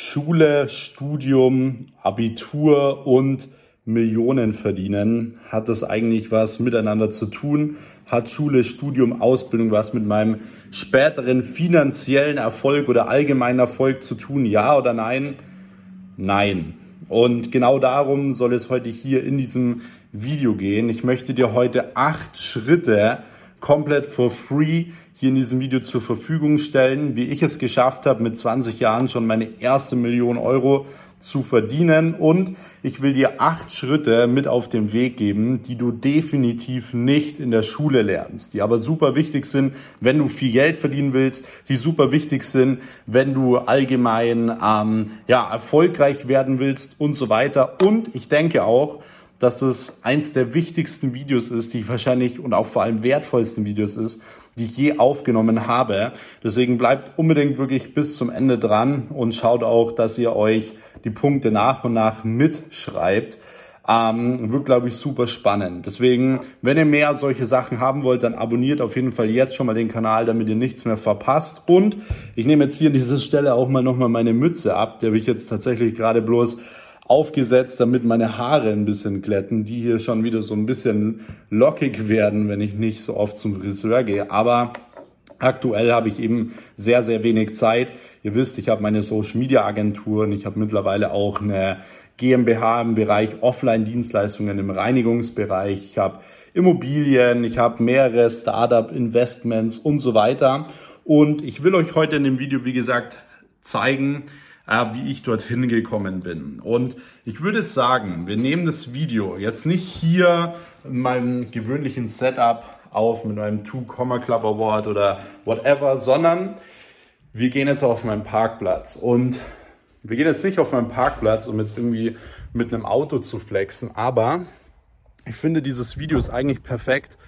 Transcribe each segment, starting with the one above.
Schule, Studium, Abitur und Millionen verdienen. Hat das eigentlich was miteinander zu tun? Hat Schule, Studium, Ausbildung was mit meinem späteren finanziellen Erfolg oder allgemeinen Erfolg zu tun? Ja oder nein? Nein. Und genau darum soll es heute hier in diesem Video gehen. Ich möchte dir heute acht Schritte komplett for free hier in diesem Video zur Verfügung stellen, wie ich es geschafft habe, mit 20 Jahren schon meine erste Million Euro zu verdienen. Und ich will dir acht Schritte mit auf den Weg geben, die du definitiv nicht in der Schule lernst, die aber super wichtig sind, wenn du viel Geld verdienen willst, die super wichtig sind, wenn du allgemein ähm, ja, erfolgreich werden willst und so weiter. Und ich denke auch, dass es eins der wichtigsten Videos ist, die ich wahrscheinlich und auch vor allem wertvollsten Videos ist, die ich je aufgenommen habe. Deswegen bleibt unbedingt wirklich bis zum Ende dran und schaut auch, dass ihr euch die Punkte nach und nach mitschreibt. Ähm, wird, glaube ich, super spannend. Deswegen, wenn ihr mehr solche Sachen haben wollt, dann abonniert auf jeden Fall jetzt schon mal den Kanal, damit ihr nichts mehr verpasst. Und ich nehme jetzt hier an dieser Stelle auch mal nochmal meine Mütze ab. Die habe ich jetzt tatsächlich gerade bloß aufgesetzt, damit meine Haare ein bisschen glätten, die hier schon wieder so ein bisschen lockig werden, wenn ich nicht so oft zum Friseur gehe. Aber aktuell habe ich eben sehr, sehr wenig Zeit. Ihr wisst, ich habe meine Social Media Agentur und ich habe mittlerweile auch eine GmbH im Bereich Offline-Dienstleistungen im Reinigungsbereich. Ich habe Immobilien, ich habe mehrere Startup-Investments und so weiter. Und ich will euch heute in dem Video, wie gesagt, zeigen, äh, wie ich dorthin gekommen bin. Und ich würde sagen, wir nehmen das Video jetzt nicht hier in meinem gewöhnlichen Setup auf mit meinem Two Comma Club Award oder whatever, sondern wir gehen jetzt auf meinen Parkplatz und wir gehen jetzt nicht auf meinen Parkplatz, um jetzt irgendwie mit einem Auto zu flexen, aber ich finde dieses Video ist eigentlich perfekt,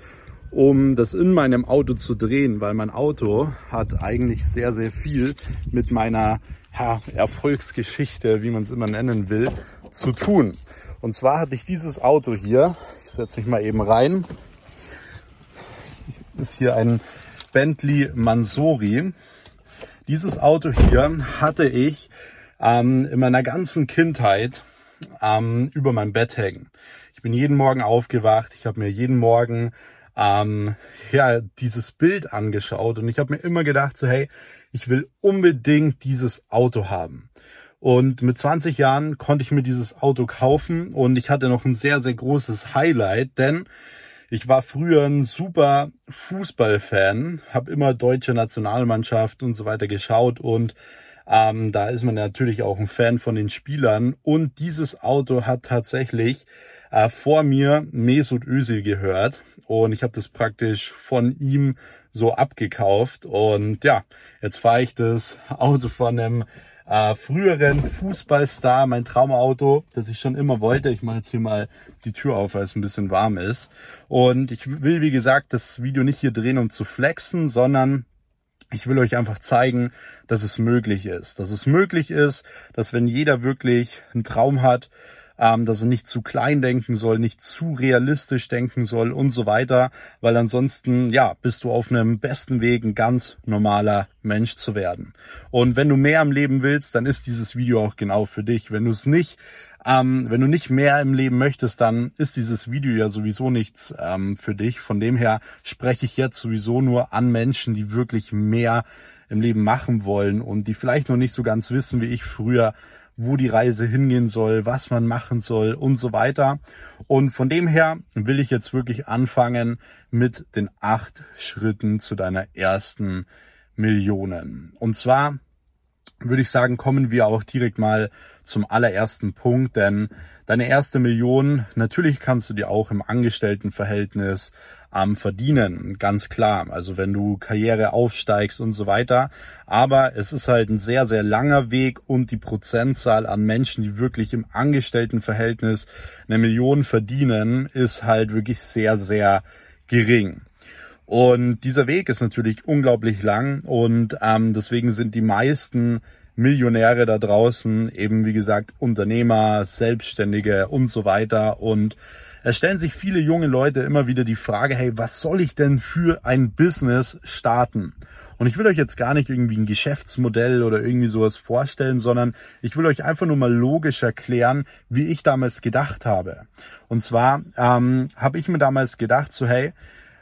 um das in meinem Auto zu drehen, weil mein Auto hat eigentlich sehr, sehr viel mit meiner ja, Erfolgsgeschichte, wie man es immer nennen will, zu tun. Und zwar hatte ich dieses Auto hier, ich setze mich mal eben rein, ist hier ein Bentley Mansori. Dieses Auto hier hatte ich ähm, in meiner ganzen Kindheit ähm, über mein Bett hängen. Ich bin jeden Morgen aufgewacht, ich habe mir jeden Morgen ähm, ja, dieses Bild angeschaut und ich habe mir immer gedacht, so hey, ich will unbedingt dieses Auto haben. Und mit 20 Jahren konnte ich mir dieses Auto kaufen und ich hatte noch ein sehr, sehr großes Highlight, denn ich war früher ein super Fußballfan, habe immer deutsche Nationalmannschaft und so weiter geschaut und ähm, da ist man natürlich auch ein Fan von den Spielern und dieses Auto hat tatsächlich äh, vor mir Mesut Özil gehört und ich habe das praktisch von ihm so abgekauft und ja, jetzt fahre ich das Auto von einem äh, früheren Fußballstar, mein Traumauto, das ich schon immer wollte. Ich mache jetzt hier mal die Tür auf, weil es ein bisschen warm ist. Und ich will, wie gesagt, das Video nicht hier drehen, um zu flexen, sondern ich will euch einfach zeigen, dass es möglich ist. Dass es möglich ist, dass wenn jeder wirklich einen Traum hat, ähm, dass er nicht zu klein denken soll, nicht zu realistisch denken soll und so weiter, weil ansonsten, ja, bist du auf einem besten Weg, ein ganz normaler Mensch zu werden. Und wenn du mehr im Leben willst, dann ist dieses Video auch genau für dich. Wenn du es nicht ähm, wenn du nicht mehr im Leben möchtest, dann ist dieses Video ja sowieso nichts ähm, für dich. Von dem her spreche ich jetzt sowieso nur an Menschen, die wirklich mehr im Leben machen wollen und die vielleicht noch nicht so ganz wissen, wie ich früher, wo die Reise hingehen soll, was man machen soll und so weiter. Und von dem her will ich jetzt wirklich anfangen mit den acht Schritten zu deiner ersten Millionen. Und zwar würde ich sagen, kommen wir auch direkt mal zum allerersten Punkt, denn deine erste Million, natürlich kannst du dir auch im Angestelltenverhältnis ähm, verdienen, ganz klar. Also wenn du Karriere aufsteigst und so weiter. Aber es ist halt ein sehr, sehr langer Weg und die Prozentzahl an Menschen, die wirklich im Angestelltenverhältnis eine Million verdienen, ist halt wirklich sehr, sehr gering. Und dieser Weg ist natürlich unglaublich lang und ähm, deswegen sind die meisten Millionäre da draußen eben, wie gesagt, Unternehmer, Selbstständige und so weiter. Und es stellen sich viele junge Leute immer wieder die Frage, hey, was soll ich denn für ein Business starten? Und ich will euch jetzt gar nicht irgendwie ein Geschäftsmodell oder irgendwie sowas vorstellen, sondern ich will euch einfach nur mal logisch erklären, wie ich damals gedacht habe. Und zwar ähm, habe ich mir damals gedacht, so hey,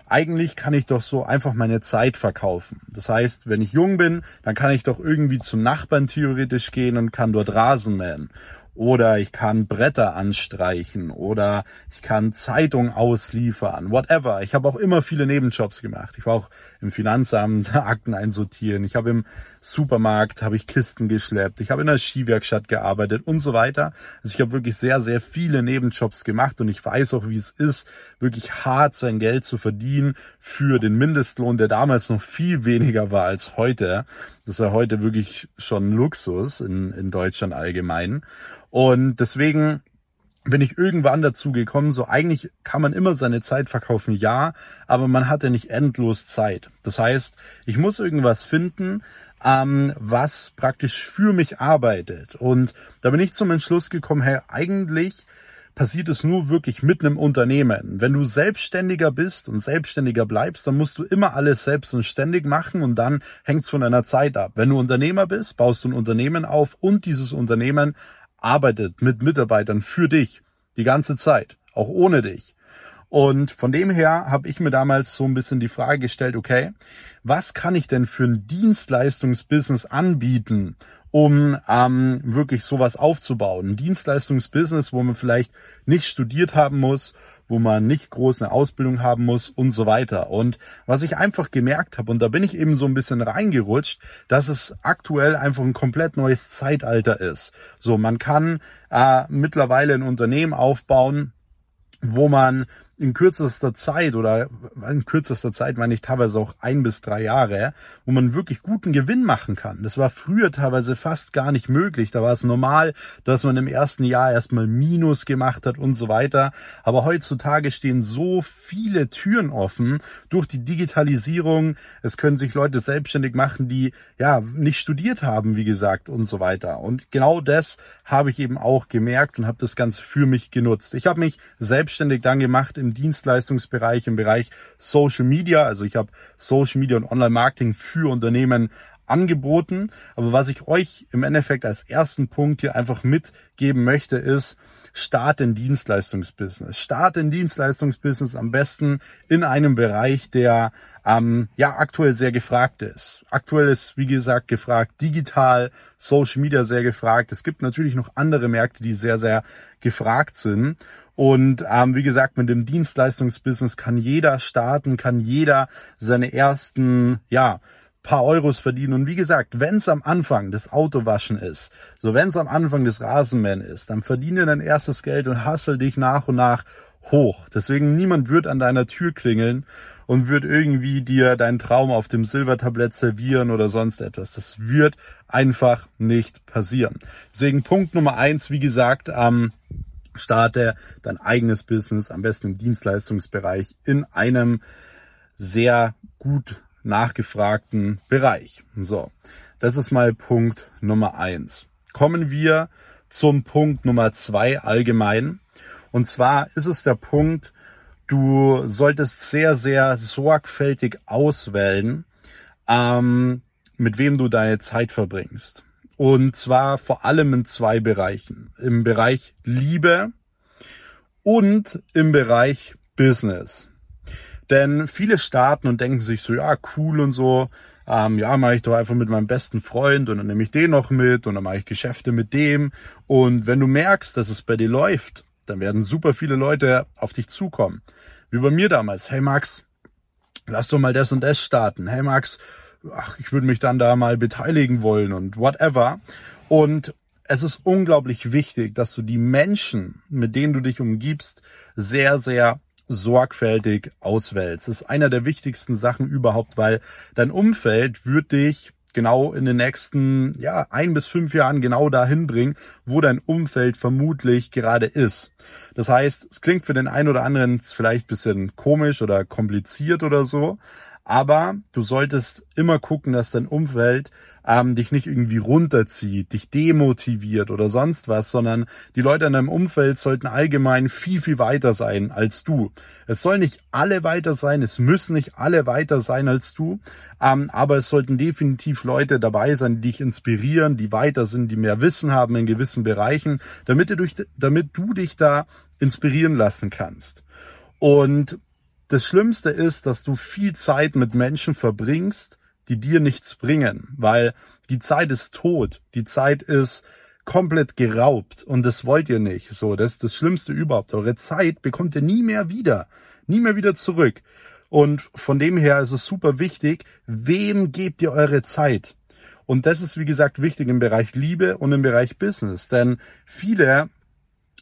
eigentlich kann ich doch so einfach meine Zeit verkaufen. Das heißt, wenn ich jung bin, dann kann ich doch irgendwie zum Nachbarn theoretisch gehen und kann dort Rasen mähen oder ich kann Bretter anstreichen oder ich kann Zeitung ausliefern, whatever. Ich habe auch immer viele Nebenjobs gemacht. Ich war auch im Finanzamt Akten einsortieren. Ich habe im Supermarkt habe ich Kisten geschleppt. Ich habe in der Skiwerkstatt gearbeitet und so weiter. Also ich habe wirklich sehr sehr viele Nebenjobs gemacht und ich weiß auch, wie es ist, wirklich hart sein Geld zu verdienen für den Mindestlohn, der damals noch viel weniger war als heute. Das ist ja heute wirklich schon Luxus in, in Deutschland allgemein. Und deswegen bin ich irgendwann dazu gekommen, so eigentlich kann man immer seine Zeit verkaufen, ja, aber man hatte nicht endlos Zeit. Das heißt, ich muss irgendwas finden, ähm, was praktisch für mich arbeitet. Und da bin ich zum Entschluss gekommen, hey, eigentlich passiert es nur wirklich mit einem Unternehmen. Wenn du selbstständiger bist und selbstständiger bleibst, dann musst du immer alles selbst und ständig machen und dann hängt es von deiner Zeit ab. Wenn du Unternehmer bist, baust du ein Unternehmen auf und dieses Unternehmen arbeitet mit Mitarbeitern für dich die ganze Zeit, auch ohne dich. Und von dem her habe ich mir damals so ein bisschen die Frage gestellt, okay, was kann ich denn für ein Dienstleistungsbusiness anbieten, um ähm, wirklich sowas aufzubauen? Ein Dienstleistungsbusiness, wo man vielleicht nicht studiert haben muss, wo man nicht groß eine Ausbildung haben muss und so weiter. Und was ich einfach gemerkt habe, und da bin ich eben so ein bisschen reingerutscht, dass es aktuell einfach ein komplett neues Zeitalter ist. So, man kann äh, mittlerweile ein Unternehmen aufbauen, wo man in kürzester Zeit oder in kürzester Zeit meine ich teilweise auch ein bis drei Jahre, wo man wirklich guten Gewinn machen kann. Das war früher teilweise fast gar nicht möglich. Da war es normal, dass man im ersten Jahr erstmal Minus gemacht hat und so weiter. Aber heutzutage stehen so viele Türen offen durch die Digitalisierung. Es können sich Leute selbstständig machen, die ja nicht studiert haben, wie gesagt, und so weiter. Und genau das habe ich eben auch gemerkt und habe das Ganze für mich genutzt. Ich habe mich selbstständig dann gemacht im Dienstleistungsbereich, im Bereich Social Media. Also ich habe Social Media und Online-Marketing für Unternehmen angeboten. Aber was ich euch im Endeffekt als ersten Punkt hier einfach mitgeben möchte, ist, start in Dienstleistungsbusiness. Start in Dienstleistungsbusiness am besten in einem Bereich, der ähm, ja aktuell sehr gefragt ist. Aktuell ist, wie gesagt, gefragt digital, Social Media sehr gefragt. Es gibt natürlich noch andere Märkte, die sehr, sehr gefragt sind. Und ähm, wie gesagt, mit dem Dienstleistungsbusiness kann jeder starten, kann jeder seine ersten, ja, paar Euros verdienen. Und wie gesagt, wenn es am Anfang das Autowaschen ist, so wenn es am Anfang das Rasenmähen ist, dann verdiene dein erstes Geld und hassel dich nach und nach hoch. Deswegen niemand wird an deiner Tür klingeln und wird irgendwie dir deinen Traum auf dem Silbertablett servieren oder sonst etwas. Das wird einfach nicht passieren. Deswegen Punkt Nummer eins, wie gesagt, ähm, starte dein eigenes Business, am besten im Dienstleistungsbereich, in einem sehr gut nachgefragten Bereich. So, das ist mal Punkt Nummer eins. Kommen wir zum Punkt Nummer zwei allgemein. Und zwar ist es der Punkt, du solltest sehr, sehr sorgfältig auswählen, ähm, mit wem du deine Zeit verbringst. Und zwar vor allem in zwei Bereichen. Im Bereich Liebe und im Bereich Business. Denn viele starten und denken sich so, ja, cool und so, ähm, ja, mache ich doch einfach mit meinem besten Freund und dann nehme ich den noch mit und dann mache ich Geschäfte mit dem. Und wenn du merkst, dass es bei dir läuft, dann werden super viele Leute auf dich zukommen. Wie bei mir damals. Hey Max, lass doch mal das und das starten. Hey Max, ach, ich würde mich dann da mal beteiligen wollen und whatever. Und es ist unglaublich wichtig, dass du die Menschen, mit denen du dich umgibst, sehr, sehr sorgfältig auswählst. Das ist einer der wichtigsten Sachen überhaupt, weil dein Umfeld wird dich genau in den nächsten ja, ein bis fünf Jahren genau dahin bringen, wo dein Umfeld vermutlich gerade ist. Das heißt, es klingt für den einen oder anderen vielleicht bisschen komisch oder kompliziert oder so, Aber du solltest immer gucken, dass dein Umfeld ähm, dich nicht irgendwie runterzieht, dich demotiviert oder sonst was, sondern die Leute in deinem Umfeld sollten allgemein viel, viel weiter sein als du. Es soll nicht alle weiter sein, es müssen nicht alle weiter sein als du, ähm, aber es sollten definitiv Leute dabei sein, die dich inspirieren, die weiter sind, die mehr Wissen haben in gewissen Bereichen, damit du, durch, damit du dich da inspirieren lassen kannst. Und das Schlimmste ist, dass du viel Zeit mit Menschen verbringst, die dir nichts bringen, weil die Zeit ist tot, die Zeit ist komplett geraubt und das wollt ihr nicht. So, das ist das Schlimmste überhaupt. Eure Zeit bekommt ihr nie mehr wieder, nie mehr wieder zurück. Und von dem her ist es super wichtig, wem gebt ihr eure Zeit? Und das ist, wie gesagt, wichtig im Bereich Liebe und im Bereich Business. Denn viele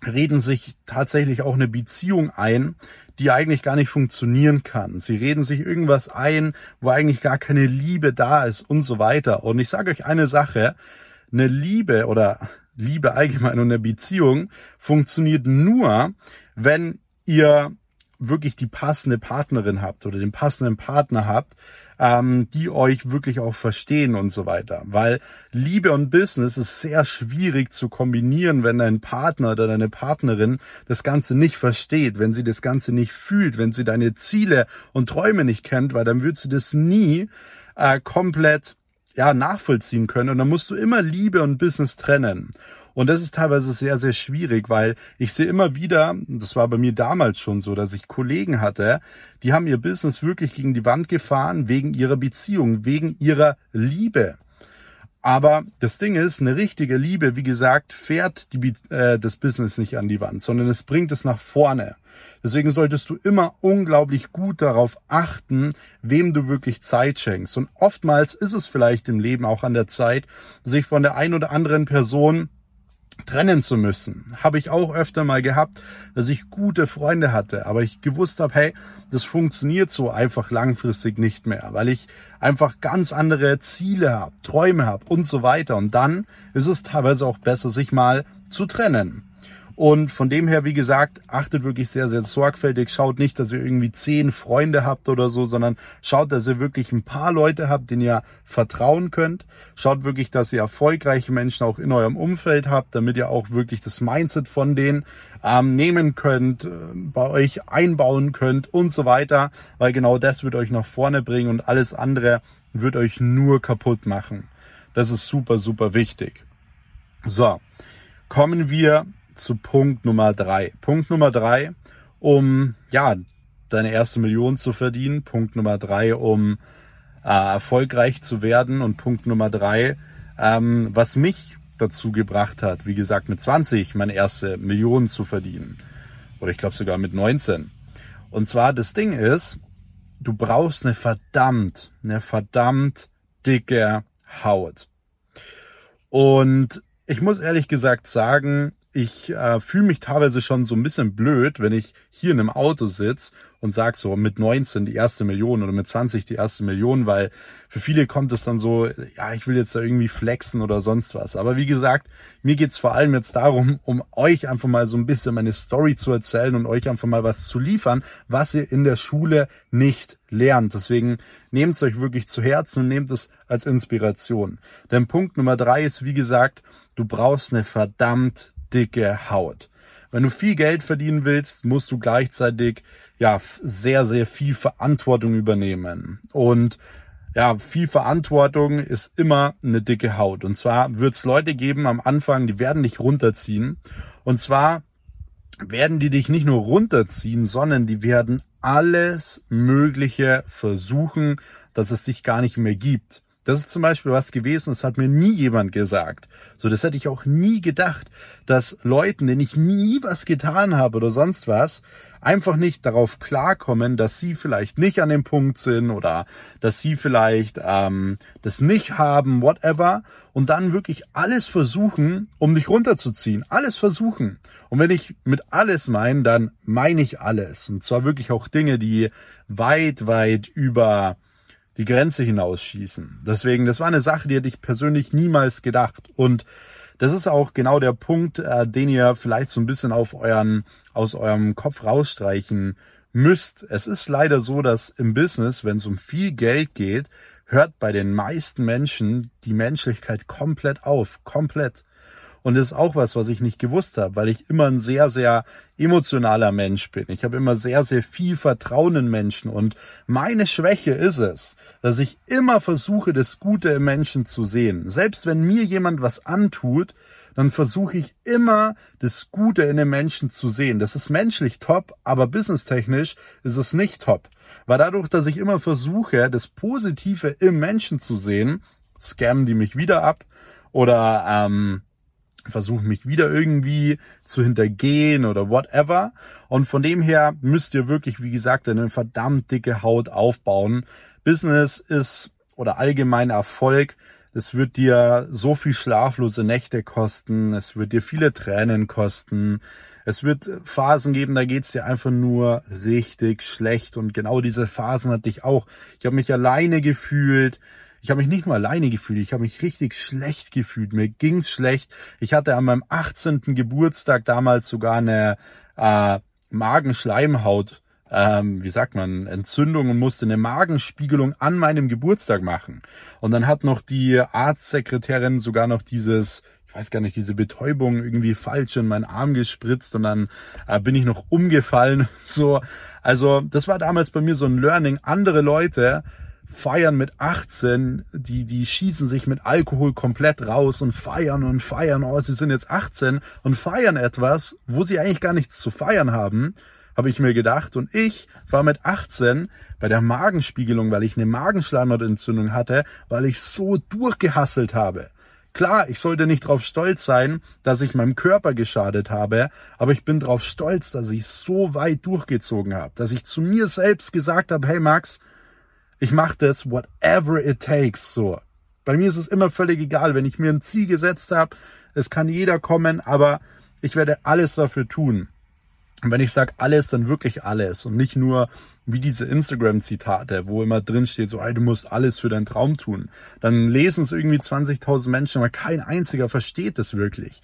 reden sich tatsächlich auch eine Beziehung ein, die eigentlich gar nicht funktionieren kann. Sie reden sich irgendwas ein, wo eigentlich gar keine Liebe da ist und so weiter. Und ich sage euch eine Sache, eine Liebe oder Liebe allgemein und eine Beziehung funktioniert nur, wenn ihr wirklich die passende Partnerin habt oder den passenden Partner habt, ähm, die euch wirklich auch verstehen und so weiter. Weil Liebe und Business ist sehr schwierig zu kombinieren, wenn dein Partner oder deine Partnerin das Ganze nicht versteht, wenn sie das Ganze nicht fühlt, wenn sie deine Ziele und Träume nicht kennt, weil dann wird sie das nie äh, komplett ja, nachvollziehen können. Und dann musst du immer Liebe und Business trennen. Und das ist teilweise sehr, sehr schwierig, weil ich sehe immer wieder, das war bei mir damals schon so, dass ich Kollegen hatte, die haben ihr Business wirklich gegen die Wand gefahren wegen ihrer Beziehung, wegen ihrer Liebe. Aber das Ding ist, eine richtige Liebe, wie gesagt, fährt die, äh, das Business nicht an die Wand, sondern es bringt es nach vorne. Deswegen solltest du immer unglaublich gut darauf achten, wem du wirklich Zeit schenkst. Und oftmals ist es vielleicht im Leben auch an der Zeit, sich von der ein oder anderen Person trennen zu müssen. Habe ich auch öfter mal gehabt, dass ich gute Freunde hatte, aber ich gewusst habe, hey, das funktioniert so einfach langfristig nicht mehr, weil ich einfach ganz andere Ziele habe, Träume habe und so weiter. Und dann ist es teilweise auch besser, sich mal zu trennen. Und von dem her, wie gesagt, achtet wirklich sehr, sehr sorgfältig. Schaut nicht, dass ihr irgendwie zehn Freunde habt oder so, sondern schaut, dass ihr wirklich ein paar Leute habt, denen ihr vertrauen könnt. Schaut wirklich, dass ihr erfolgreiche Menschen auch in eurem Umfeld habt, damit ihr auch wirklich das Mindset von denen ähm, nehmen könnt, äh, bei euch einbauen könnt und so weiter, weil genau das wird euch nach vorne bringen und alles andere wird euch nur kaputt machen. Das ist super, super wichtig. So, kommen wir zu Punkt Nummer drei. Punkt Nummer drei, um ja deine erste Million zu verdienen. Punkt Nummer drei, um äh, erfolgreich zu werden. Und Punkt Nummer drei, ähm, was mich dazu gebracht hat, wie gesagt, mit 20 meine erste Million zu verdienen. Oder ich glaube sogar mit 19. Und zwar das Ding ist, du brauchst eine verdammt, eine verdammt dicke Haut. Und ich muss ehrlich gesagt sagen, ich äh, fühle mich teilweise schon so ein bisschen blöd, wenn ich hier in einem Auto sitze und sag so mit 19 die erste Million oder mit 20 die erste Million, weil für viele kommt es dann so, ja, ich will jetzt da irgendwie flexen oder sonst was. Aber wie gesagt, mir geht's vor allem jetzt darum, um euch einfach mal so ein bisschen meine Story zu erzählen und euch einfach mal was zu liefern, was ihr in der Schule nicht lernt. Deswegen nehmt es euch wirklich zu Herzen und nehmt es als Inspiration. Denn Punkt Nummer drei ist, wie gesagt, du brauchst eine verdammt dicke Haut. Wenn du viel Geld verdienen willst, musst du gleichzeitig ja sehr, sehr viel Verantwortung übernehmen. Und ja, viel Verantwortung ist immer eine dicke Haut. Und zwar wird es Leute geben am Anfang, die werden dich runterziehen. Und zwar werden die dich nicht nur runterziehen, sondern die werden alles Mögliche versuchen, dass es dich gar nicht mehr gibt. Das ist zum Beispiel was gewesen, das hat mir nie jemand gesagt. So, das hätte ich auch nie gedacht, dass Leuten, denen ich nie was getan habe oder sonst was, einfach nicht darauf klarkommen, dass sie vielleicht nicht an dem Punkt sind oder dass sie vielleicht ähm, das nicht haben, whatever, und dann wirklich alles versuchen, um dich runterzuziehen. Alles versuchen. Und wenn ich mit alles meine, dann meine ich alles. Und zwar wirklich auch Dinge, die weit, weit über die Grenze hinausschießen. Deswegen, das war eine Sache, die hätte ich persönlich niemals gedacht. Und das ist auch genau der Punkt, äh, den ihr vielleicht so ein bisschen auf euren, aus eurem Kopf rausstreichen müsst. Es ist leider so, dass im Business, wenn es um viel Geld geht, hört bei den meisten Menschen die Menschlichkeit komplett auf. Komplett. Und das ist auch was, was ich nicht gewusst habe, weil ich immer ein sehr, sehr emotionaler Mensch bin. Ich habe immer sehr, sehr viel Vertrauen in Menschen. Und meine Schwäche ist es, dass ich immer versuche, das Gute im Menschen zu sehen. Selbst wenn mir jemand was antut, dann versuche ich immer, das Gute in den Menschen zu sehen. Das ist menschlich top, aber businesstechnisch ist es nicht top. Weil dadurch, dass ich immer versuche, das Positive im Menschen zu sehen, scammen die mich wieder ab oder ähm, versuche mich wieder irgendwie zu hintergehen oder whatever. Und von dem her müsst ihr wirklich, wie gesagt, eine verdammt dicke Haut aufbauen. Business ist oder allgemein Erfolg, es wird dir so viel schlaflose Nächte kosten, es wird dir viele Tränen kosten, es wird Phasen geben, da geht's dir einfach nur richtig schlecht und genau diese Phasen hatte ich auch. Ich habe mich alleine gefühlt, ich habe mich nicht nur alleine gefühlt, ich habe mich richtig schlecht gefühlt. Mir ging's schlecht. Ich hatte an meinem 18. Geburtstag damals sogar eine äh, Magenschleimhaut, ähm, wie sagt man, Entzündung und musste eine Magenspiegelung an meinem Geburtstag machen. Und dann hat noch die Arztsekretärin sogar noch dieses ich weiß gar nicht, diese Betäubung irgendwie falsch in meinen Arm gespritzt und dann äh, bin ich noch umgefallen. So, also das war damals bei mir so ein Learning. Andere Leute feiern mit 18, die, die schießen sich mit Alkohol komplett raus und feiern und feiern, oh, sie sind jetzt 18 und feiern etwas, wo sie eigentlich gar nichts zu feiern haben, habe ich mir gedacht. Und ich war mit 18 bei der Magenspiegelung, weil ich eine Magenschleimhautentzündung hatte, weil ich so durchgehasselt habe. Klar, ich sollte nicht darauf stolz sein, dass ich meinem Körper geschadet habe, aber ich bin darauf stolz, dass ich so weit durchgezogen habe, dass ich zu mir selbst gesagt habe, hey Max, ich mache das whatever it takes. So. Bei mir ist es immer völlig egal, wenn ich mir ein Ziel gesetzt habe, es kann jeder kommen, aber ich werde alles dafür tun. Und wenn ich sage alles, dann wirklich alles und nicht nur wie diese Instagram-Zitate, wo immer drin steht, so, ey, du musst alles für deinen Traum tun. Dann lesen es irgendwie 20.000 Menschen, aber kein einziger versteht das wirklich.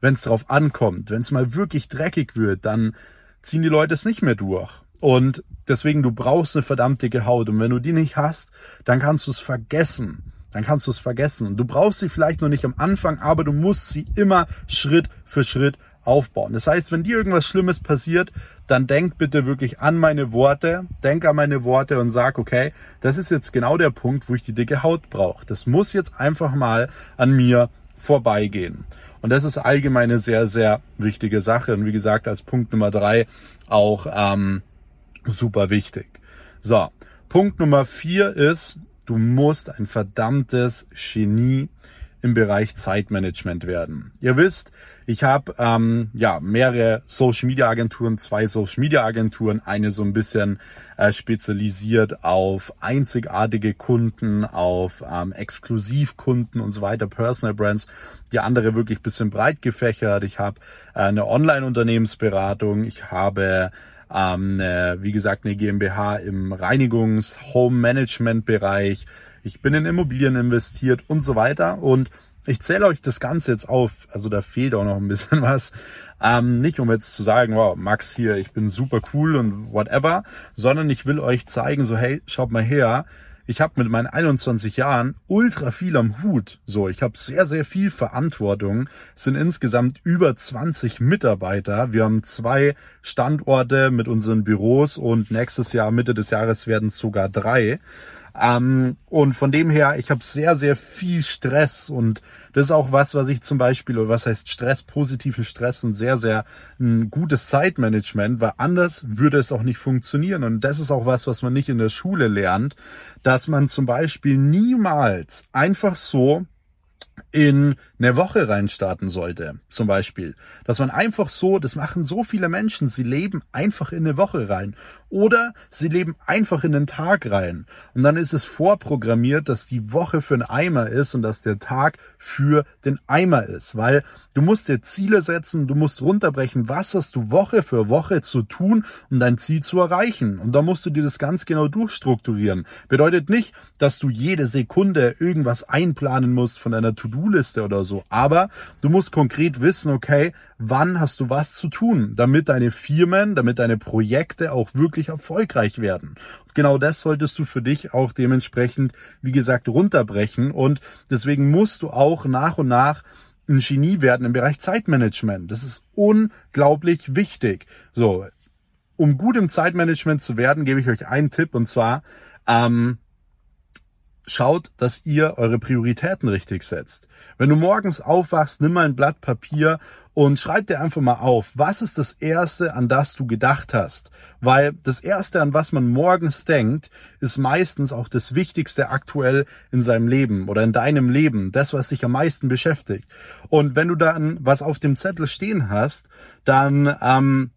Wenn es drauf ankommt, wenn es mal wirklich dreckig wird, dann ziehen die Leute es nicht mehr durch. Und deswegen, du brauchst eine verdammt dicke Haut. Und wenn du die nicht hast, dann kannst du es vergessen. Dann kannst du es vergessen. Und du brauchst sie vielleicht noch nicht am Anfang, aber du musst sie immer Schritt für Schritt aufbauen. Das heißt, wenn dir irgendwas Schlimmes passiert, dann denk bitte wirklich an meine Worte, denk an meine Worte und sag, okay, das ist jetzt genau der Punkt, wo ich die dicke Haut brauche. Das muss jetzt einfach mal an mir vorbeigehen. Und das ist allgemein eine sehr, sehr wichtige Sache. Und wie gesagt, als Punkt Nummer drei auch ähm, super wichtig. So, Punkt Nummer vier ist, du musst ein verdammtes Genie im Bereich Zeitmanagement werden. Ihr wisst, ich habe ähm, ja mehrere Social Media Agenturen, zwei Social Media Agenturen, eine so ein bisschen äh, spezialisiert auf einzigartige Kunden, auf ähm, Exklusivkunden und so weiter, Personal Brands. Die andere wirklich bisschen breit gefächert. Ich habe äh, eine Online-Unternehmensberatung. Ich habe ähm, wie gesagt, eine GmbH im Reinigungs-Home-Management-Bereich. Ich bin in Immobilien investiert und so weiter. Und ich zähle euch das Ganze jetzt auf. Also da fehlt auch noch ein bisschen was. Ähm, nicht um jetzt zu sagen, wow, Max hier, ich bin super cool und whatever, sondern ich will euch zeigen, so hey, schaut mal her, ich habe mit meinen 21 Jahren ultra viel am Hut. So, ich habe sehr, sehr viel Verantwortung. Es sind insgesamt über 20 Mitarbeiter. Wir haben zwei Standorte mit unseren Büros und nächstes Jahr, Mitte des Jahres, werden es sogar drei. Ähm, und von dem her, ich habe sehr, sehr viel Stress und das ist auch was, was ich zum Beispiel, oder was heißt Stress, positiven Stress und sehr, sehr ein gutes Zeitmanagement, weil anders würde es auch nicht funktionieren. Und das ist auch was, was man nicht in der Schule lernt, dass man zum Beispiel niemals einfach so in eine Woche reinstarten sollte, zum Beispiel. Dass man einfach so, das machen so viele Menschen, sie leben einfach in eine Woche rein. Oder sie leben einfach in den Tag rein. Und dann ist es vorprogrammiert, dass die Woche für einen Eimer ist und dass der Tag für den Eimer ist. Weil du musst dir Ziele setzen, du musst runterbrechen, was hast du Woche für Woche zu tun, um dein Ziel zu erreichen. Und da musst du dir das ganz genau durchstrukturieren. Bedeutet nicht, dass du jede Sekunde irgendwas einplanen musst von deiner To-Do-Liste oder so. Aber du musst konkret wissen, okay, wann hast du was zu tun, damit deine Firmen, damit deine Projekte auch wirklich wirklich erfolgreich werden. Und genau das solltest du für dich auch dementsprechend, wie gesagt, runterbrechen. Und deswegen musst du auch nach und nach ein Genie werden im Bereich Zeitmanagement. Das ist unglaublich wichtig. So, um gut im Zeitmanagement zu werden, gebe ich euch einen Tipp und zwar, ähm, schaut, dass ihr eure Prioritäten richtig setzt. Wenn du morgens aufwachst, nimm mal ein Blatt Papier und schreib dir einfach mal auf, was ist das Erste, an das du gedacht hast. Weil das Erste, an was man morgens denkt, ist meistens auch das Wichtigste aktuell in seinem Leben oder in deinem Leben, das, was dich am meisten beschäftigt. Und wenn du dann was auf dem Zettel stehen hast, dann ähm,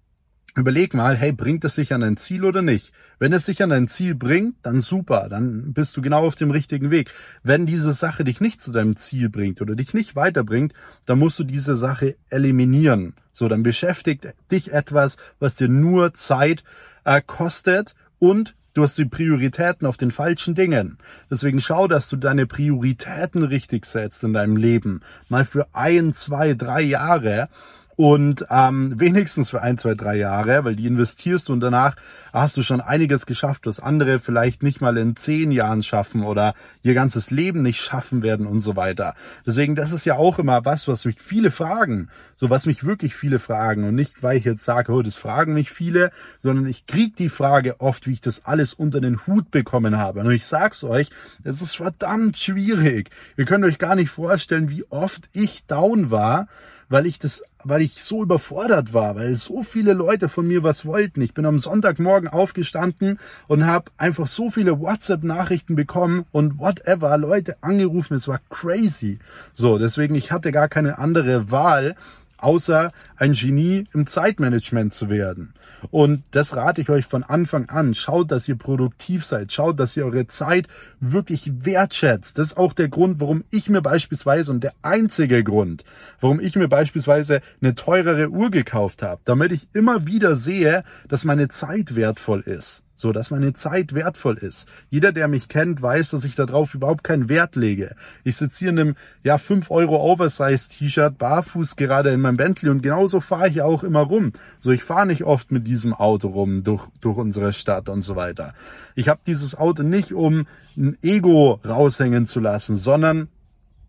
Überleg mal, hey, bringt es sich an ein Ziel oder nicht? Wenn es sich an ein Ziel bringt, dann super, dann bist du genau auf dem richtigen Weg. Wenn diese Sache dich nicht zu deinem Ziel bringt oder dich nicht weiterbringt, dann musst du diese Sache eliminieren. So, dann beschäftigt dich etwas, was dir nur Zeit äh, kostet und du hast die Prioritäten auf den falschen Dingen. Deswegen schau, dass du deine Prioritäten richtig setzt in deinem Leben. Mal für ein, zwei, drei Jahre und ähm, wenigstens für ein, zwei, drei Jahre, weil die investierst und danach hast du schon einiges geschafft, was andere vielleicht nicht mal in zehn Jahren schaffen oder ihr ganzes Leben nicht schaffen werden und so weiter. Deswegen, das ist ja auch immer was, was mich viele fragen, so was mich wirklich viele fragen und nicht, weil ich jetzt sage, oh, das fragen mich viele, sondern ich krieg die Frage oft, wie ich das alles unter den Hut bekommen habe. Und ich sag's euch, es ist verdammt schwierig. Ihr könnt euch gar nicht vorstellen, wie oft ich down war, weil ich das, weil ich so überfordert war, weil so viele Leute von mir was wollten. Ich bin am Sonntagmorgen aufgestanden und habe einfach so viele WhatsApp-Nachrichten bekommen und whatever, Leute angerufen. Es war crazy. So, deswegen, ich hatte gar keine andere Wahl, außer ein Genie im Zeitmanagement zu werden. Und das rate ich euch von Anfang an. Schaut, dass ihr produktiv seid. Schaut, dass ihr eure Zeit wirklich wertschätzt. Das ist auch der Grund, warum ich mir beispielsweise und der einzige Grund, warum ich mir beispielsweise eine teurere Uhr gekauft habe, damit ich immer wieder sehe, dass meine Zeit wertvoll ist so dass meine Zeit wertvoll ist. Jeder, der mich kennt, weiß, dass ich darauf überhaupt keinen Wert lege. Ich sitze hier in einem ja 5 Euro Oversize T-Shirt barfuß gerade in meinem Bentley und genauso fahre ich auch immer rum. So ich fahre nicht oft mit diesem Auto rum durch durch unsere Stadt und so weiter. Ich habe dieses Auto nicht um ein Ego raushängen zu lassen, sondern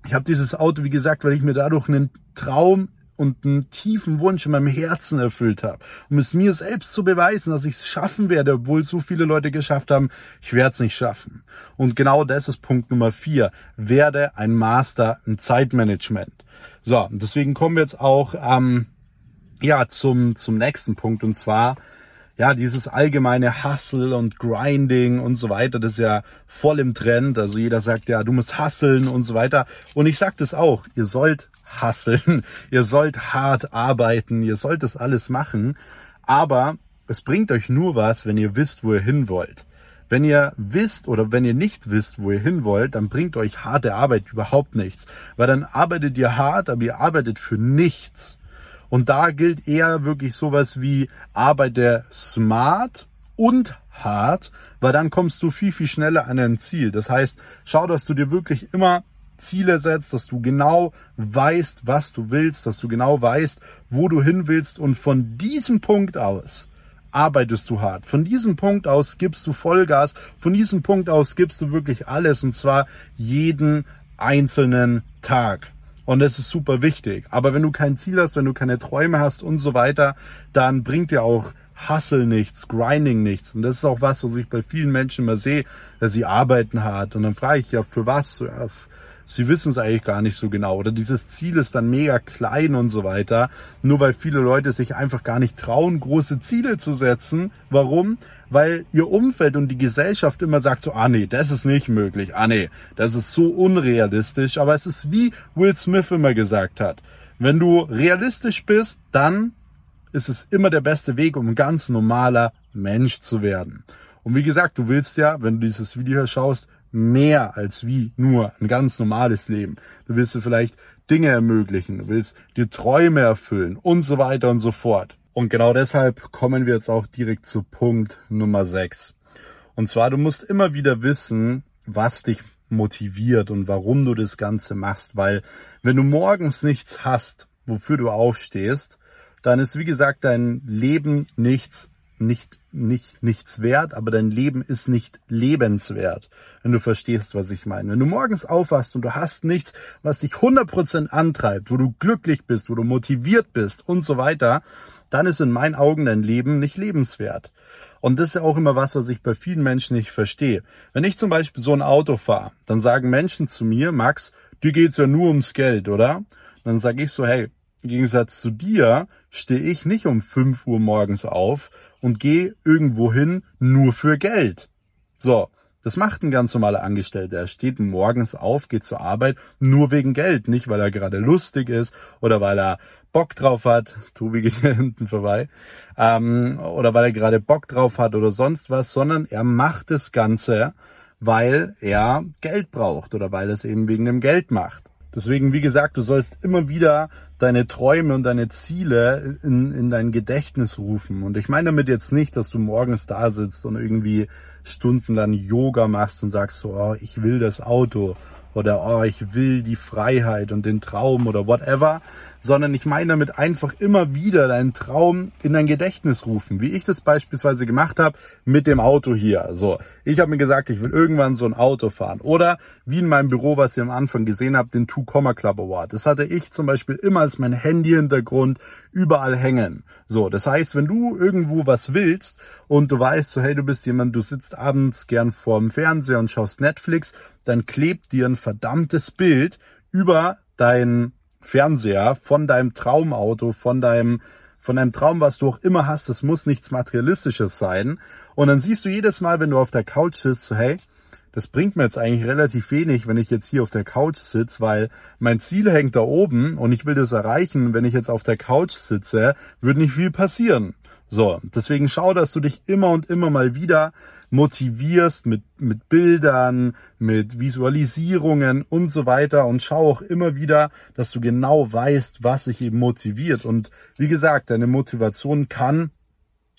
ich habe dieses Auto, wie gesagt, weil ich mir dadurch einen Traum und einen tiefen Wunsch in meinem Herzen erfüllt habe, um es mir selbst zu beweisen, dass ich es schaffen werde, obwohl so viele Leute geschafft haben, ich werde es nicht schaffen. Und genau das ist Punkt Nummer vier. Werde ein Master im Zeitmanagement. So, deswegen kommen wir jetzt auch ähm, ja zum zum nächsten Punkt und zwar ja, dieses allgemeine Hustle und Grinding und so weiter, das ist ja voll im Trend. Also jeder sagt ja, du musst hustlen und so weiter. Und ich sag das auch, ihr sollt hasseln, ihr sollt hart arbeiten, ihr sollt das alles machen, aber es bringt euch nur was, wenn ihr wisst, wo ihr hin wollt. Wenn ihr wisst oder wenn ihr nicht wisst, wo ihr hin wollt, dann bringt euch harte Arbeit überhaupt nichts. Weil dann arbeitet ihr hart, aber ihr arbeitet für nichts. Und da gilt eher wirklich sowas wie arbeite smart und hart, weil dann kommst du viel, viel schneller an ein Ziel. Das heißt, schau, dass du dir wirklich immer Ziele setzt, dass du genau weißt, was du willst, dass du genau weißt, wo du hin willst und von diesem Punkt aus arbeitest du hart. Von diesem Punkt aus gibst du Vollgas, von diesem Punkt aus gibst du wirklich alles und zwar jeden einzelnen Tag. Und das ist super wichtig. Aber wenn du kein Ziel hast, wenn du keine Träume hast und so weiter, dann bringt dir auch Hustle nichts, Grinding nichts. Und das ist auch was, was ich bei vielen Menschen immer sehe, dass sie arbeiten hart. Und dann frage ich ja, für was? Ja, sie wissen es eigentlich gar nicht so genau oder dieses Ziel ist dann mega klein und so weiter, nur weil viele Leute sich einfach gar nicht trauen, große Ziele zu setzen. Warum? Weil ihr Umfeld und die Gesellschaft immer sagt so, ah nee, das ist nicht möglich, ah nee, das ist so unrealistisch, aber es ist wie Will Smith immer gesagt hat, wenn du realistisch bist, dann ist es immer der beste Weg, um ein ganz normaler Mensch zu werden. Und wie gesagt, du willst ja, wenn du dieses Video schaust, mehr als wie nur ein ganz normales Leben. Du willst dir vielleicht Dinge ermöglichen, du willst dir Träume erfüllen und so weiter und so fort. Und genau deshalb kommen wir jetzt auch direkt zu Punkt Nummer 6. Und zwar, du musst immer wieder wissen, was dich motiviert und warum du das Ganze machst, weil wenn du morgens nichts hast, wofür du aufstehst, dann ist wie gesagt dein Leben nichts nicht, nicht, nichts wert, aber dein Leben ist nicht lebenswert, wenn du verstehst, was ich meine. Wenn du morgens aufwachst und du hast nichts, was dich 100% antreibt, wo du glücklich bist, wo du motiviert bist und so weiter, dann ist in meinen Augen dein Leben nicht lebenswert. Und das ist ja auch immer was, was ich bei vielen Menschen nicht verstehe. Wenn ich zum Beispiel so ein Auto fahre, dann sagen Menschen zu mir, Max, dir geht's ja nur ums Geld, oder? Dann sage ich so, hey, im Gegensatz zu dir stehe ich nicht um 5 Uhr morgens auf und gehe irgendwo hin nur für Geld. So, das macht ein ganz normaler Angestellter. Er steht morgens auf, geht zur Arbeit nur wegen Geld, nicht weil er gerade lustig ist oder weil er Bock drauf hat. Tobi geht hier hinten vorbei. Ähm, oder weil er gerade Bock drauf hat oder sonst was, sondern er macht das Ganze, weil er Geld braucht oder weil er es eben wegen dem Geld macht. Deswegen, wie gesagt, du sollst immer wieder deine Träume und deine Ziele in, in dein Gedächtnis rufen. Und ich meine damit jetzt nicht, dass du morgens da sitzt und irgendwie stundenlang Yoga machst und sagst so, oh, ich will das Auto oder oh, ich will die Freiheit und den Traum oder whatever, sondern ich meine damit einfach immer wieder deinen Traum in dein Gedächtnis rufen, wie ich das beispielsweise gemacht habe mit dem Auto hier. So, ich habe mir gesagt, ich will irgendwann so ein Auto fahren oder wie in meinem Büro, was ihr am Anfang gesehen habt, den Two Comma Club Award. Das hatte ich zum Beispiel immer als mein Handy-Hintergrund überall hängen. So, das heißt, wenn du irgendwo was willst und du weißt, so hey, du bist jemand, du sitzt abends gern vorm Fernseher und schaust Netflix, dann klebt dir ein verdammtes Bild über dein Fernseher von deinem Traumauto, von deinem von deinem Traum, was du auch immer hast, das muss nichts Materialistisches sein. Und dann siehst du jedes Mal, wenn du auf der Couch sitzt, so, hey, das bringt mir jetzt eigentlich relativ wenig, wenn ich jetzt hier auf der Couch sitze, weil mein Ziel hängt da oben und ich will das erreichen. Wenn ich jetzt auf der Couch sitze, würde nicht viel passieren. So, deswegen schau, dass du dich immer und immer mal wieder motivierst mit, mit Bildern, mit Visualisierungen und so weiter und schau auch immer wieder, dass du genau weißt, was sich eben motiviert. Und wie gesagt, deine Motivation kann,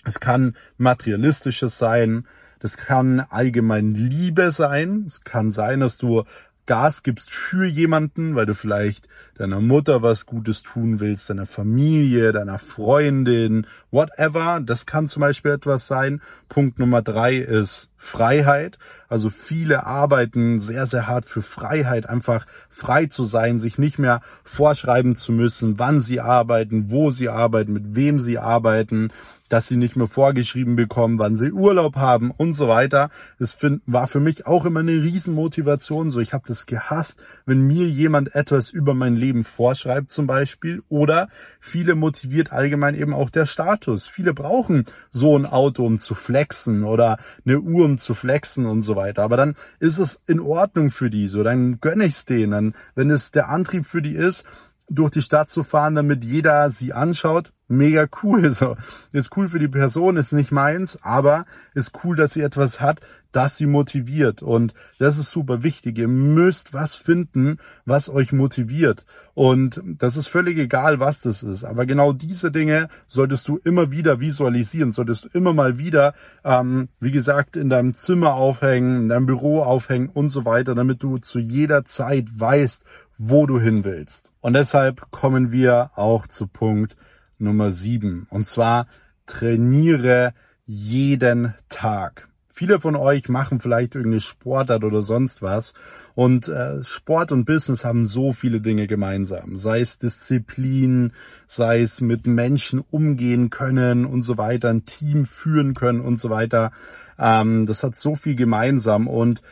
es kann materialistisches sein, das kann allgemein Liebe sein, es kann sein, dass du Gas gibst für jemanden, weil du vielleicht deiner Mutter was Gutes tun willst, deiner Familie, deiner Freundin, whatever. Das kann zum Beispiel etwas sein. Punkt Nummer drei ist Freiheit. Also viele arbeiten sehr, sehr hart für Freiheit, einfach frei zu sein, sich nicht mehr vorschreiben zu müssen, wann sie arbeiten, wo sie arbeiten, mit wem sie arbeiten dass sie nicht mehr vorgeschrieben bekommen, wann sie Urlaub haben und so weiter. Das war für mich auch immer eine Riesenmotivation. So, ich habe das gehasst, wenn mir jemand etwas über mein Leben vorschreibt zum Beispiel. Oder viele motiviert allgemein eben auch der Status. Viele brauchen so ein Auto, um zu flexen oder eine Uhr, um zu flexen und so weiter. Aber dann ist es in Ordnung für die. So, dann gönne ich's denen. Wenn es der Antrieb für die ist, durch die Stadt zu fahren, damit jeder sie anschaut. Mega cool. So. Ist cool für die Person, ist nicht meins, aber ist cool, dass sie etwas hat, das sie motiviert. Und das ist super wichtig. Ihr müsst was finden, was euch motiviert. Und das ist völlig egal, was das ist. Aber genau diese Dinge solltest du immer wieder visualisieren, solltest du immer mal wieder, ähm, wie gesagt, in deinem Zimmer aufhängen, in deinem Büro aufhängen und so weiter, damit du zu jeder Zeit weißt, wo du hin willst. Und deshalb kommen wir auch zu Punkt Nummer sieben. Und zwar trainiere jeden Tag. Viele von euch machen vielleicht irgendeine Sportart oder sonst was. Und äh, Sport und Business haben so viele Dinge gemeinsam. Sei es Disziplin, sei es mit Menschen umgehen können und so weiter, ein Team führen können und so weiter. Ähm, das hat so viel gemeinsam. Und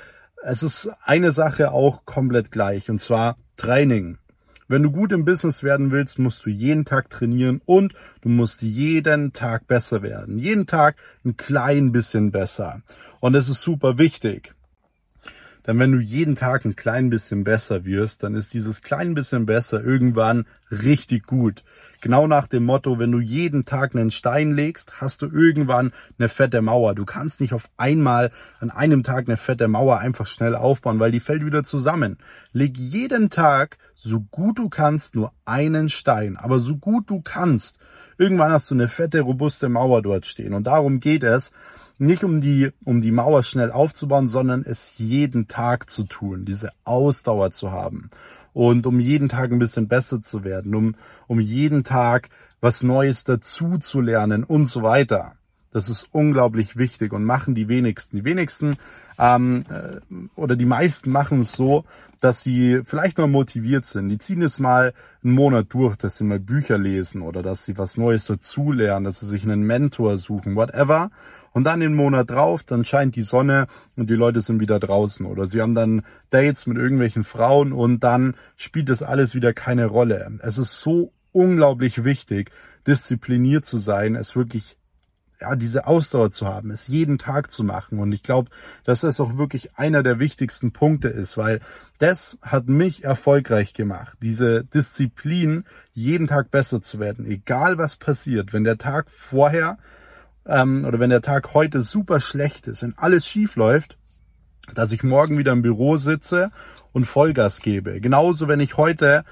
es ist eine Sache auch komplett gleich. Und zwar Training. Wenn du gut im Business werden willst, musst du jeden Tag trainieren und du musst jeden Tag besser werden. Jeden Tag ein klein bisschen besser. Und das ist super wichtig. Denn wenn du jeden Tag ein klein bisschen besser wirst, dann ist dieses klein bisschen besser irgendwann richtig gut. Genau nach dem Motto, wenn du jeden Tag einen Stein legst, hast du irgendwann eine fette Mauer. Du kannst nicht auf einmal an einem Tag eine fette Mauer einfach schnell aufbauen, weil die fällt wieder zusammen. Leg jeden Tag so gut du kannst nur einen Stein, aber so gut du kannst. Irgendwann hast du eine fette, robuste Mauer dort stehen. Und darum geht es, nicht um die, um die Mauer schnell aufzubauen, sondern es jeden Tag zu tun, diese Ausdauer zu haben und um jeden Tag ein bisschen besser zu werden, um, um jeden Tag was Neues dazu zu lernen und so weiter. Das ist unglaublich wichtig und machen die wenigsten. Die wenigsten ähm, äh, oder die meisten machen es so, dass sie vielleicht mal motiviert sind. Die ziehen es mal einen Monat durch, dass sie mal Bücher lesen oder dass sie was Neues dazulernen, dass sie sich einen Mentor suchen, whatever. Und dann den Monat drauf, dann scheint die Sonne und die Leute sind wieder draußen. Oder sie haben dann Dates mit irgendwelchen Frauen und dann spielt das alles wieder keine Rolle. Es ist so unglaublich wichtig, diszipliniert zu sein, es wirklich ja, diese Ausdauer zu haben, es jeden Tag zu machen. Und ich glaube, dass das auch wirklich einer der wichtigsten Punkte ist, weil das hat mich erfolgreich gemacht. Diese Disziplin, jeden Tag besser zu werden, egal was passiert. Wenn der Tag vorher ähm, oder wenn der Tag heute super schlecht ist, wenn alles schief läuft, dass ich morgen wieder im Büro sitze und Vollgas gebe. Genauso, wenn ich heute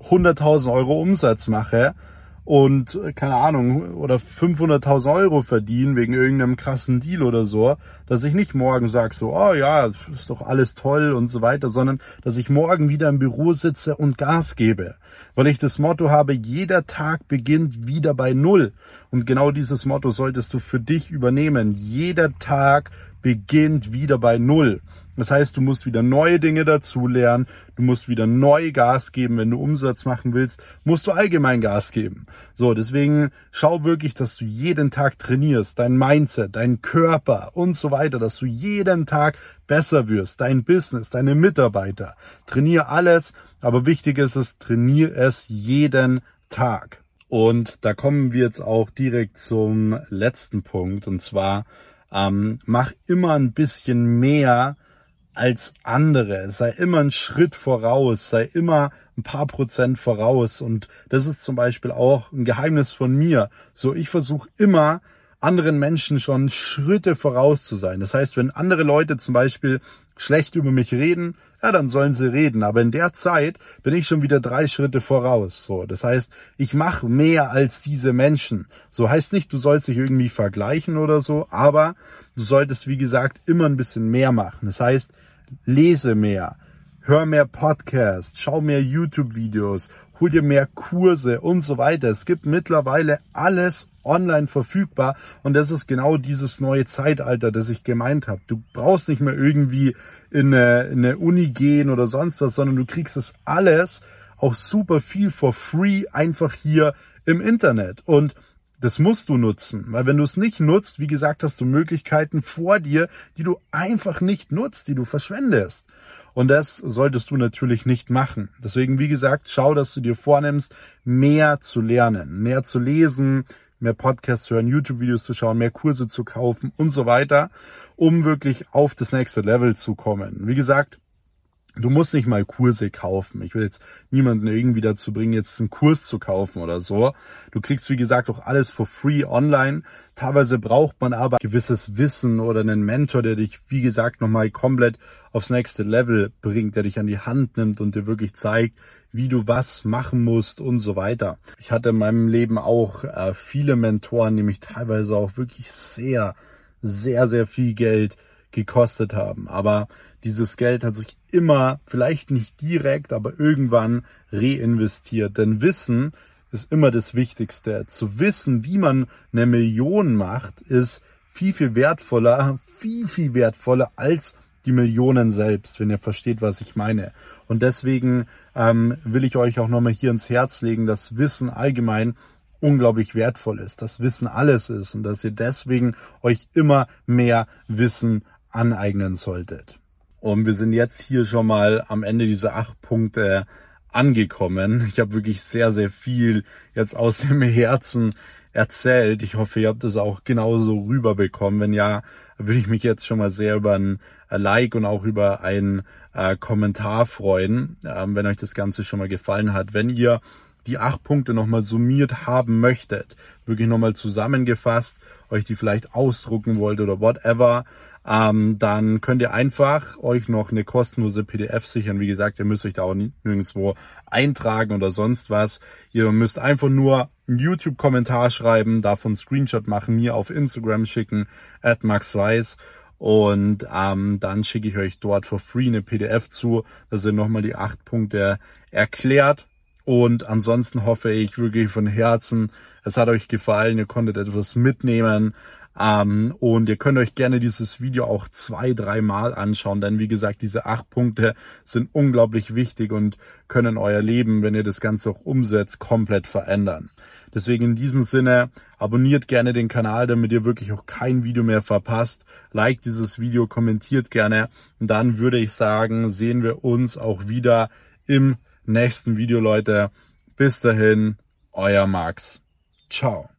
100.000 Euro Umsatz mache, und äh, keine Ahnung oder 500.000 Euro verdienen wegen irgendeinem krassen Deal oder so, dass ich nicht morgen sage so, oh ja, ist doch alles toll und so weiter, sondern dass ich morgen wieder im Büro sitze und Gas gebe, weil ich das Motto habe, jeder Tag beginnt wieder bei Null und genau dieses Motto solltest du für dich übernehmen. Jeder Tag beginnt wieder bei Null. Das heißt, du musst wieder neue Dinge dazulernen, du musst wieder neu Gas geben, wenn du Umsatz machen willst, musst du allgemein Gas geben. So, deswegen schau wirklich, dass du jeden Tag trainierst, dein Mindset, dein Körper und so weiter, dass du jeden Tag besser wirst, dein Business, deine Mitarbeiter. Trainier alles, aber wichtig ist es, trainier es jeden Tag. Und da kommen wir jetzt auch direkt zum letzten Punkt und zwar ähm, mach immer ein bisschen mehr als andere. Sei immer ein Schritt voraus, sei immer ein paar Prozent voraus. Und das ist zum Beispiel auch ein Geheimnis von mir. So, ich versuche immer anderen Menschen schon Schritte voraus zu sein. Das heißt, wenn andere Leute zum Beispiel schlecht über mich reden, ja, dann sollen sie reden. Aber in der Zeit bin ich schon wieder drei Schritte voraus. So, das heißt, ich mache mehr als diese Menschen. So heißt nicht, du sollst dich irgendwie vergleichen oder so, aber du solltest, wie gesagt, immer ein bisschen mehr machen. Das heißt, lese mehr, hör mehr Podcasts, schau mehr YouTube-Videos, hol dir mehr Kurse und so weiter. Es gibt mittlerweile alles online verfügbar und das ist genau dieses neue Zeitalter, das ich gemeint habe. Du brauchst nicht mehr irgendwie in eine, in eine Uni gehen oder sonst was, sondern du kriegst es alles auch super viel for free einfach hier im Internet und das musst du nutzen, weil wenn du es nicht nutzt, wie gesagt, hast du Möglichkeiten vor dir, die du einfach nicht nutzt, die du verschwendest. Und das solltest du natürlich nicht machen. Deswegen, wie gesagt, schau, dass du dir vornimmst, mehr zu lernen, mehr zu lesen, mehr Podcasts zu hören, YouTube-Videos zu schauen, mehr Kurse zu kaufen und so weiter, um wirklich auf das nächste Level zu kommen. Wie gesagt, Du musst nicht mal Kurse kaufen. Ich will jetzt niemanden irgendwie dazu bringen, jetzt einen Kurs zu kaufen oder so. Du kriegst, wie gesagt, auch alles for free online. Teilweise braucht man aber gewisses Wissen oder einen Mentor, der dich, wie gesagt, nochmal komplett aufs nächste Level bringt, der dich an die Hand nimmt und dir wirklich zeigt, wie du was machen musst und so weiter. Ich hatte in meinem Leben auch äh, viele Mentoren, die mich teilweise auch wirklich sehr, sehr, sehr viel Geld gekostet haben. Aber dieses Geld hat sich immer, vielleicht nicht direkt, aber irgendwann reinvestiert. Denn Wissen ist immer das Wichtigste. Zu wissen, wie man eine Million macht, ist viel, viel wertvoller, viel, viel wertvoller als die Millionen selbst, wenn ihr versteht, was ich meine. Und deswegen ähm, will ich euch auch nochmal hier ins Herz legen, dass Wissen allgemein unglaublich wertvoll ist, dass Wissen alles ist und dass ihr deswegen euch immer mehr Wissen aneignen solltet. Und wir sind jetzt hier schon mal am Ende dieser acht Punkte angekommen. Ich habe wirklich sehr, sehr viel jetzt aus dem Herzen erzählt. Ich hoffe, ihr habt es auch genauso rüberbekommen. Wenn ja, würde ich mich jetzt schon mal sehr über ein Like und auch über einen äh, Kommentar freuen, ähm, wenn euch das Ganze schon mal gefallen hat. Wenn ihr die acht Punkte nochmal summiert haben möchtet, wirklich nochmal zusammengefasst, euch die vielleicht ausdrucken wollt oder whatever, ähm, dann könnt ihr einfach euch noch eine kostenlose PDF sichern. Wie gesagt, ihr müsst euch da auch nirgendwo eintragen oder sonst was. Ihr müsst einfach nur einen YouTube-Kommentar schreiben, davon Screenshot machen, mir auf Instagram schicken, at maxweiss. Und ähm, dann schicke ich euch dort for free eine PDF zu. Da sind nochmal die acht Punkte erklärt. Und ansonsten hoffe ich wirklich von Herzen, es hat euch gefallen, ihr konntet etwas mitnehmen. Ähm, und ihr könnt euch gerne dieses Video auch zwei, dreimal anschauen, denn wie gesagt, diese acht Punkte sind unglaublich wichtig und können euer Leben, wenn ihr das Ganze auch umsetzt, komplett verändern. Deswegen in diesem Sinne, abonniert gerne den Kanal, damit ihr wirklich auch kein Video mehr verpasst. Like dieses Video, kommentiert gerne. Und dann würde ich sagen, sehen wir uns auch wieder im nächsten Video, Leute. Bis dahin, euer Max. Ciao.